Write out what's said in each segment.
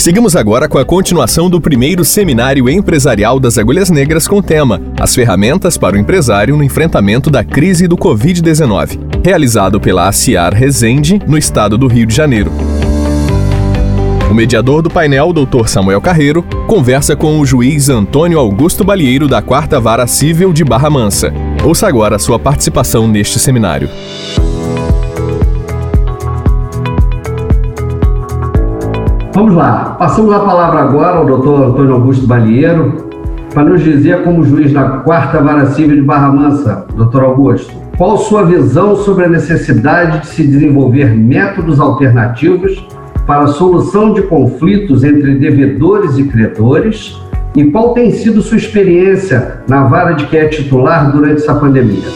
Seguimos agora com a continuação do primeiro seminário empresarial das Agulhas Negras com o tema As ferramentas para o empresário no enfrentamento da crise do Covid-19, realizado pela ACIAR Resende, no estado do Rio de Janeiro. O mediador do painel, Dr. Samuel Carreiro, conversa com o juiz Antônio Augusto Balieiro da Quarta Vara Cível de Barra Mansa. Ouça agora a sua participação neste seminário. Vamos lá. Passamos a palavra agora ao doutor Antônio Augusto Balieiro para nos dizer, como juiz da Quarta Vara Civil de Barra Mansa, doutor Augusto, qual sua visão sobre a necessidade de se desenvolver métodos alternativos para a solução de conflitos entre devedores e credores e qual tem sido sua experiência na vara de que é titular durante essa pandemia?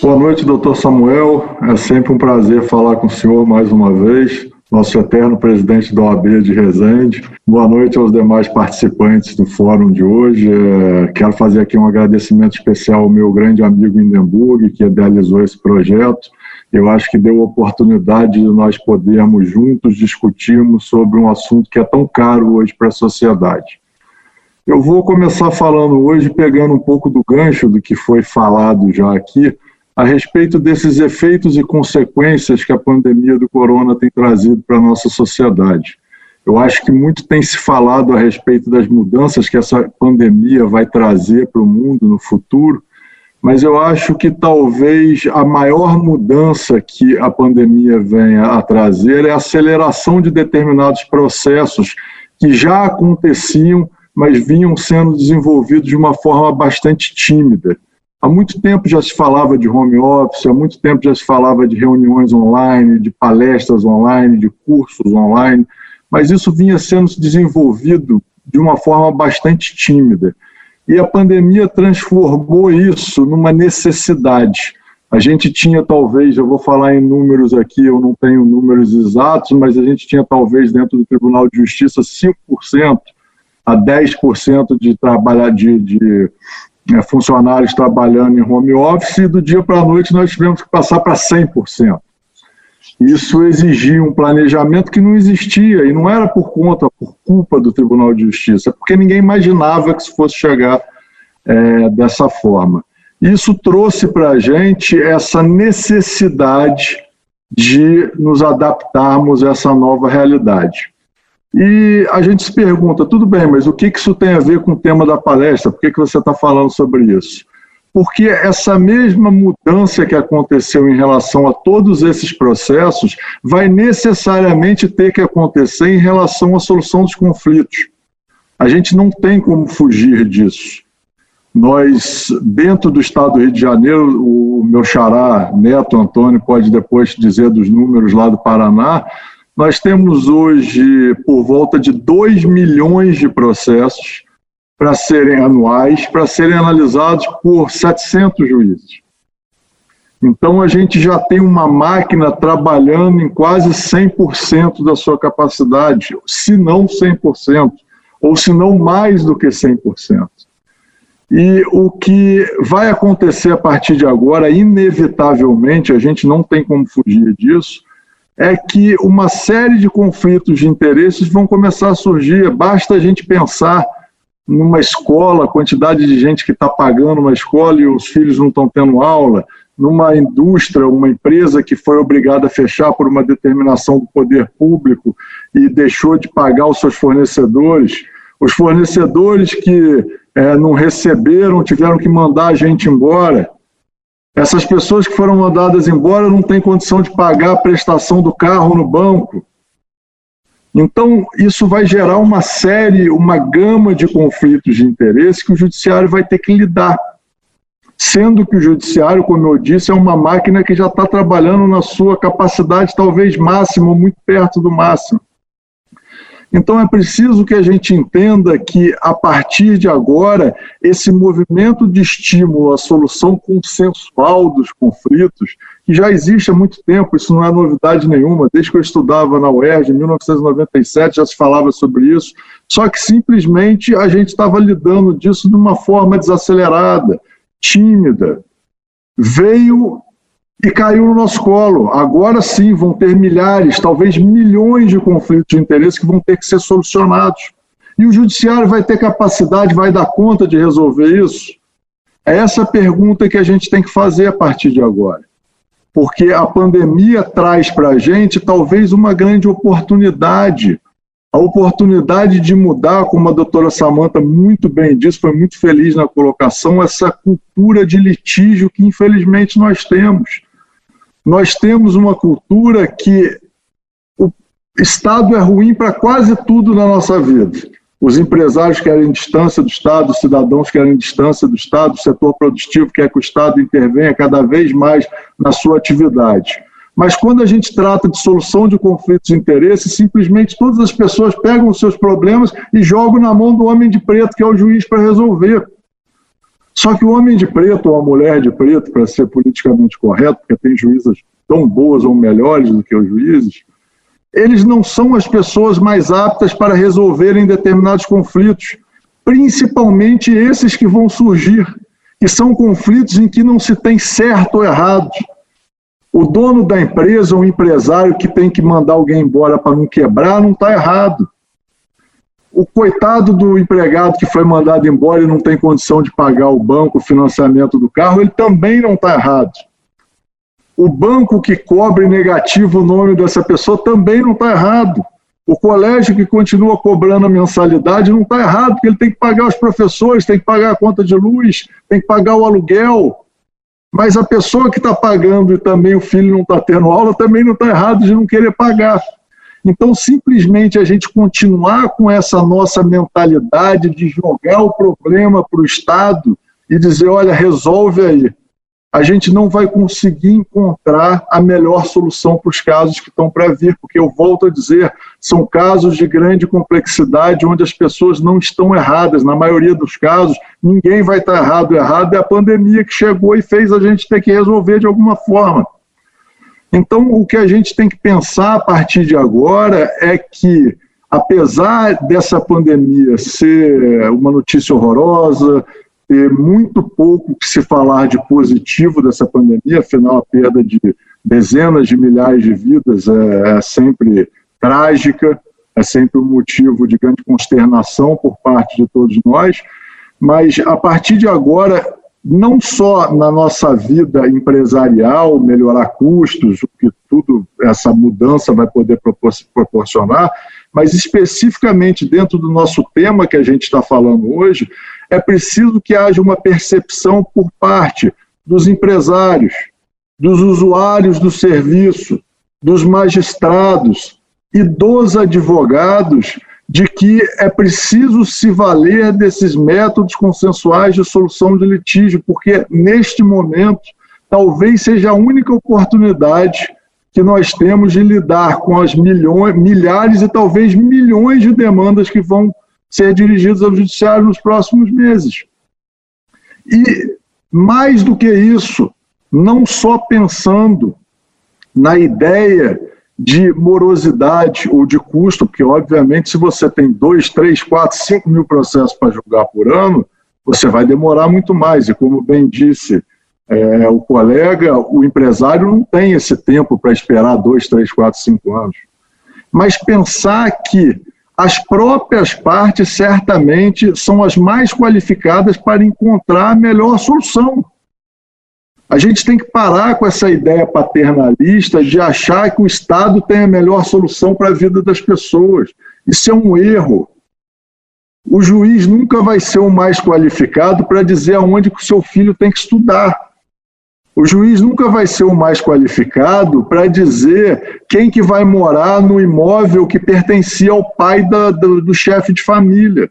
Boa noite, doutor Samuel. É sempre um prazer falar com o senhor mais uma vez nosso eterno presidente da OAB de Resende. Boa noite aos demais participantes do fórum de hoje. É, quero fazer aqui um agradecimento especial ao meu grande amigo Hindenburg, que idealizou esse projeto. Eu acho que deu oportunidade de nós podermos juntos discutirmos sobre um assunto que é tão caro hoje para a sociedade. Eu vou começar falando hoje, pegando um pouco do gancho do que foi falado já aqui, a respeito desses efeitos e consequências que a pandemia do corona tem trazido para a nossa sociedade. Eu acho que muito tem se falado a respeito das mudanças que essa pandemia vai trazer para o mundo no futuro, mas eu acho que talvez a maior mudança que a pandemia venha a trazer é a aceleração de determinados processos que já aconteciam, mas vinham sendo desenvolvidos de uma forma bastante tímida. Há muito tempo já se falava de home office, há muito tempo já se falava de reuniões online, de palestras online, de cursos online, mas isso vinha sendo desenvolvido de uma forma bastante tímida. E a pandemia transformou isso numa necessidade. A gente tinha talvez, eu vou falar em números aqui, eu não tenho números exatos, mas a gente tinha talvez dentro do Tribunal de Justiça 5% a 10% de trabalhar de, de funcionários trabalhando em home office e do dia para a noite nós tivemos que passar para 100%. Isso exigia um planejamento que não existia e não era por conta, por culpa do Tribunal de Justiça, porque ninguém imaginava que isso fosse chegar é, dessa forma. Isso trouxe para a gente essa necessidade de nos adaptarmos a essa nova realidade. E a gente se pergunta, tudo bem, mas o que, isso tem a ver com o tema da palestra? Por que, que você está falando sobre isso? Porque essa mesma mudança que aconteceu em relação a todos esses processos vai necessariamente ter que acontecer em relação à solução dos conflitos. A gente não tem como fugir disso. Nós, dentro do estado do Rio de Janeiro, o meu xará, Neto Antônio, pode depois dizer dos números lá do Paraná, nós temos hoje por volta de 2 milhões de processos para serem anuais, para serem analisados por 700 juízes. Então, a gente já tem uma máquina trabalhando em quase 100% da sua capacidade, se não 100%, ou se não mais do que 100%. E o que vai acontecer a partir de agora, inevitavelmente, a gente não tem como fugir disso, é que uma série de conflitos de interesses vão começar a surgir. Basta a gente pensar numa escola, a quantidade de gente que está pagando uma escola e os filhos não estão tendo aula, numa indústria, uma empresa que foi obrigada a fechar por uma determinação do poder público e deixou de pagar os seus fornecedores, os fornecedores que é, não receberam tiveram que mandar a gente embora. Essas pessoas que foram mandadas embora não têm condição de pagar a prestação do carro no banco. Então, isso vai gerar uma série, uma gama de conflitos de interesse que o judiciário vai ter que lidar. Sendo que o judiciário, como eu disse, é uma máquina que já está trabalhando na sua capacidade, talvez máxima, muito perto do máximo. Então é preciso que a gente entenda que, a partir de agora, esse movimento de estímulo à solução consensual dos conflitos, que já existe há muito tempo, isso não é novidade nenhuma, desde que eu estudava na UERJ, em 1997, já se falava sobre isso, só que simplesmente a gente estava lidando disso de uma forma desacelerada, tímida. Veio e caiu no nosso colo. Agora sim vão ter milhares, talvez milhões de conflitos de interesse que vão ter que ser solucionados. E o judiciário vai ter capacidade, vai dar conta de resolver isso? É essa pergunta que a gente tem que fazer a partir de agora. Porque a pandemia traz para a gente talvez uma grande oportunidade. A oportunidade de mudar, como a doutora Samanta muito bem disse, foi muito feliz na colocação, essa cultura de litígio que infelizmente nós temos. Nós temos uma cultura que o Estado é ruim para quase tudo na nossa vida. Os empresários querem distância do Estado, os cidadãos querem distância do Estado, o setor produtivo quer que o Estado intervenha cada vez mais na sua atividade. Mas quando a gente trata de solução de conflitos de interesse, simplesmente todas as pessoas pegam os seus problemas e jogam na mão do homem de preto, que é o juiz, para resolver. Só que o homem de preto ou a mulher de preto, para ser politicamente correto, porque tem juízas tão boas ou melhores do que os juízes, eles não são as pessoas mais aptas para resolverem determinados conflitos, principalmente esses que vão surgir, que são conflitos em que não se tem certo ou errado. O dono da empresa, o empresário que tem que mandar alguém embora para não quebrar, não está errado. O coitado do empregado que foi mandado embora e não tem condição de pagar o banco, o financiamento do carro, ele também não está errado o banco que cobre negativo o nome dessa pessoa também não está errado. O colégio que continua cobrando a mensalidade não está errado, porque ele tem que pagar os professores, tem que pagar a conta de luz, tem que pagar o aluguel. Mas a pessoa que está pagando e também o filho não está tendo aula também não está errado de não querer pagar. Então, simplesmente a gente continuar com essa nossa mentalidade de jogar o problema para o Estado e dizer: olha, resolve aí a gente não vai conseguir encontrar a melhor solução para os casos que estão para vir, porque eu volto a dizer, são casos de grande complexidade onde as pessoas não estão erradas. Na maioria dos casos, ninguém vai estar errado. Errado é a pandemia que chegou e fez a gente ter que resolver de alguma forma. Então, o que a gente tem que pensar a partir de agora é que, apesar dessa pandemia ser uma notícia horrorosa, ter muito pouco que se falar de positivo dessa pandemia, afinal, a perda de dezenas de milhares de vidas é, é sempre trágica, é sempre um motivo de grande consternação por parte de todos nós, mas a partir de agora, não só na nossa vida empresarial, melhorar custos, o que tudo essa mudança vai poder proporcionar, mas especificamente dentro do nosso tema que a gente está falando hoje, é preciso que haja uma percepção por parte dos empresários, dos usuários do serviço, dos magistrados e dos advogados de que é preciso se valer desses métodos consensuais de solução de litígio, porque neste momento talvez seja a única oportunidade que nós temos de lidar com as milhões, milhares e talvez milhões de demandas que vão ser dirigidos ao judiciário nos próximos meses. E, mais do que isso, não só pensando na ideia de morosidade ou de custo, porque, obviamente, se você tem dois, três, quatro, cinco mil processos para julgar por ano, você vai demorar muito mais. E, como bem disse é, o colega, o empresário não tem esse tempo para esperar dois, três, quatro, cinco anos. Mas pensar que as próprias partes certamente são as mais qualificadas para encontrar a melhor solução. A gente tem que parar com essa ideia paternalista de achar que o Estado tem a melhor solução para a vida das pessoas. Isso é um erro. O juiz nunca vai ser o mais qualificado para dizer aonde que o seu filho tem que estudar. O juiz nunca vai ser o mais qualificado para dizer quem que vai morar no imóvel que pertencia ao pai da, do, do chefe de família.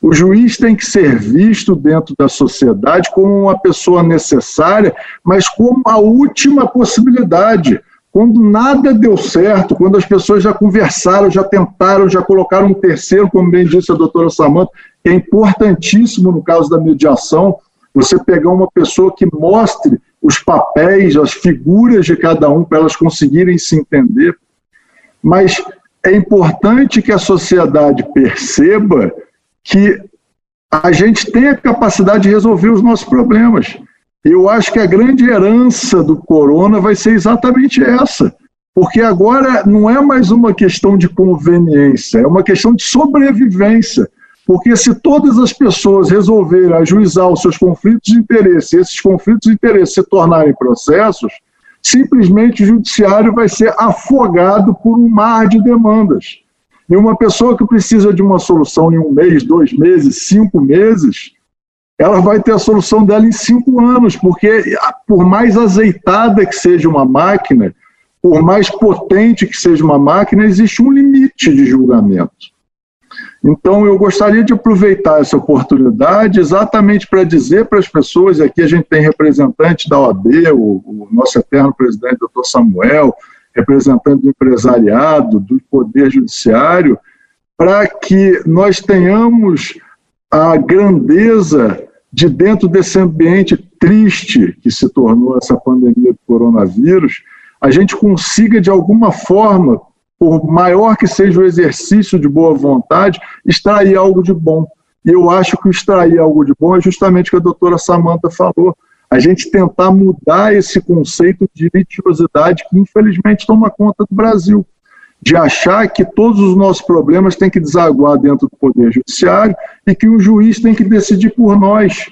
O juiz tem que ser visto dentro da sociedade como uma pessoa necessária, mas como a última possibilidade. Quando nada deu certo, quando as pessoas já conversaram, já tentaram, já colocaram um terceiro, como bem disse a doutora Samanta, que é importantíssimo no caso da mediação, você pegar uma pessoa que mostre os papéis, as figuras de cada um para elas conseguirem se entender. Mas é importante que a sociedade perceba que a gente tem a capacidade de resolver os nossos problemas. Eu acho que a grande herança do corona vai ser exatamente essa. Porque agora não é mais uma questão de conveniência, é uma questão de sobrevivência. Porque se todas as pessoas resolverem ajuizar os seus conflitos de interesse, e esses conflitos de interesse se tornarem processos, simplesmente o judiciário vai ser afogado por um mar de demandas. E uma pessoa que precisa de uma solução em um mês, dois meses, cinco meses, ela vai ter a solução dela em cinco anos, porque por mais azeitada que seja uma máquina, por mais potente que seja uma máquina, existe um limite de julgamento. Então, eu gostaria de aproveitar essa oportunidade exatamente para dizer para as pessoas, aqui a gente tem representante da OAB, o, o nosso eterno presidente, doutor Samuel, representante do empresariado, do Poder Judiciário, para que nós tenhamos a grandeza de, dentro desse ambiente triste que se tornou essa pandemia do coronavírus, a gente consiga, de alguma forma, por maior que seja o exercício de boa vontade, extrair algo de bom. E eu acho que extrair algo de bom é justamente o que a doutora Samanta falou. A gente tentar mudar esse conceito de litigiosidade que, infelizmente, toma conta do Brasil. De achar que todos os nossos problemas têm que desaguar dentro do Poder Judiciário e que o juiz tem que decidir por nós.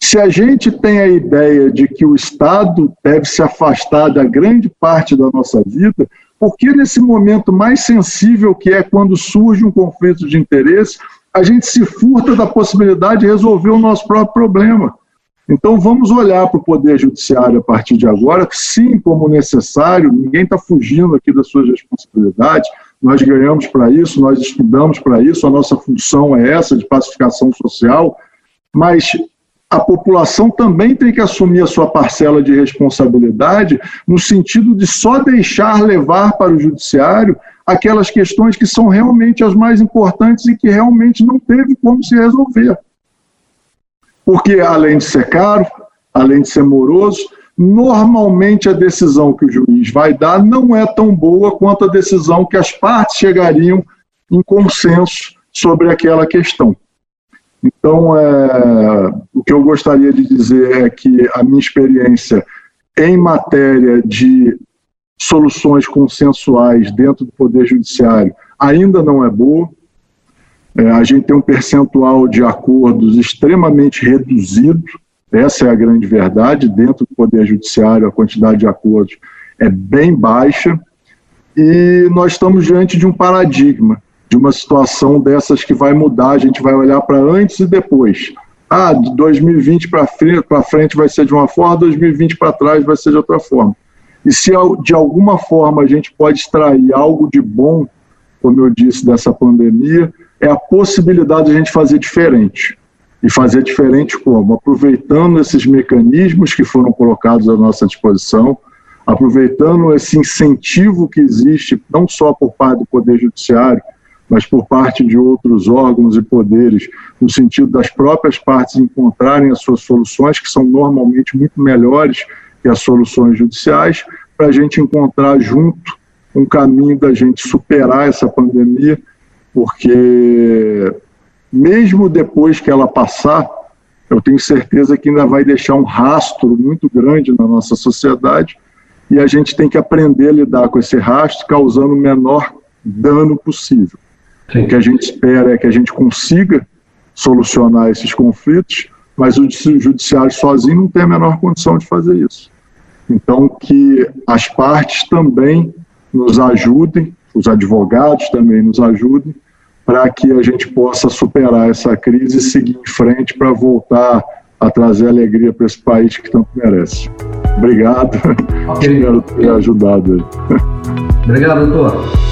Se a gente tem a ideia de que o Estado deve se afastar da grande parte da nossa vida, porque nesse momento mais sensível, que é quando surge um conflito de interesse, a gente se furta da possibilidade de resolver o nosso próprio problema. Então vamos olhar para o Poder Judiciário a partir de agora, sim, como necessário, ninguém está fugindo aqui das suas responsabilidades, nós ganhamos para isso, nós estudamos para isso, a nossa função é essa, de pacificação social, mas a população também tem que assumir a sua parcela de responsabilidade, no sentido de só deixar levar para o judiciário aquelas questões que são realmente as mais importantes e que realmente não teve como se resolver. Porque, além de ser caro, além de ser moroso, normalmente a decisão que o juiz vai dar não é tão boa quanto a decisão que as partes chegariam em consenso sobre aquela questão. Então, é, o que eu gostaria de dizer é que a minha experiência em matéria de soluções consensuais dentro do Poder Judiciário ainda não é boa. É, a gente tem um percentual de acordos extremamente reduzido, essa é a grande verdade. Dentro do Poder Judiciário, a quantidade de acordos é bem baixa, e nós estamos diante de um paradigma de uma situação dessas que vai mudar, a gente vai olhar para antes e depois. Ah, de 2020 para frente, frente vai ser de uma forma, 2020 para trás vai ser de outra forma. E se de alguma forma a gente pode extrair algo de bom, como eu disse, dessa pandemia, é a possibilidade de a gente fazer diferente. E fazer diferente como? Aproveitando esses mecanismos que foram colocados à nossa disposição, aproveitando esse incentivo que existe, não só por parte do Poder Judiciário, mas por parte de outros órgãos e poderes, no sentido das próprias partes encontrarem as suas soluções, que são normalmente muito melhores que as soluções judiciais, para a gente encontrar junto um caminho da gente superar essa pandemia, porque mesmo depois que ela passar, eu tenho certeza que ainda vai deixar um rastro muito grande na nossa sociedade e a gente tem que aprender a lidar com esse rastro, causando o menor dano possível. Sim. O que a gente espera é que a gente consiga solucionar esses conflitos, mas o judiciário sozinho não tem a menor condição de fazer isso. Então, que as partes também nos ajudem, os advogados também nos ajudem, para que a gente possa superar essa crise e seguir em frente para voltar a trazer alegria para esse país que tanto merece. Obrigado, espero ter ajudado. Obrigado, doutor.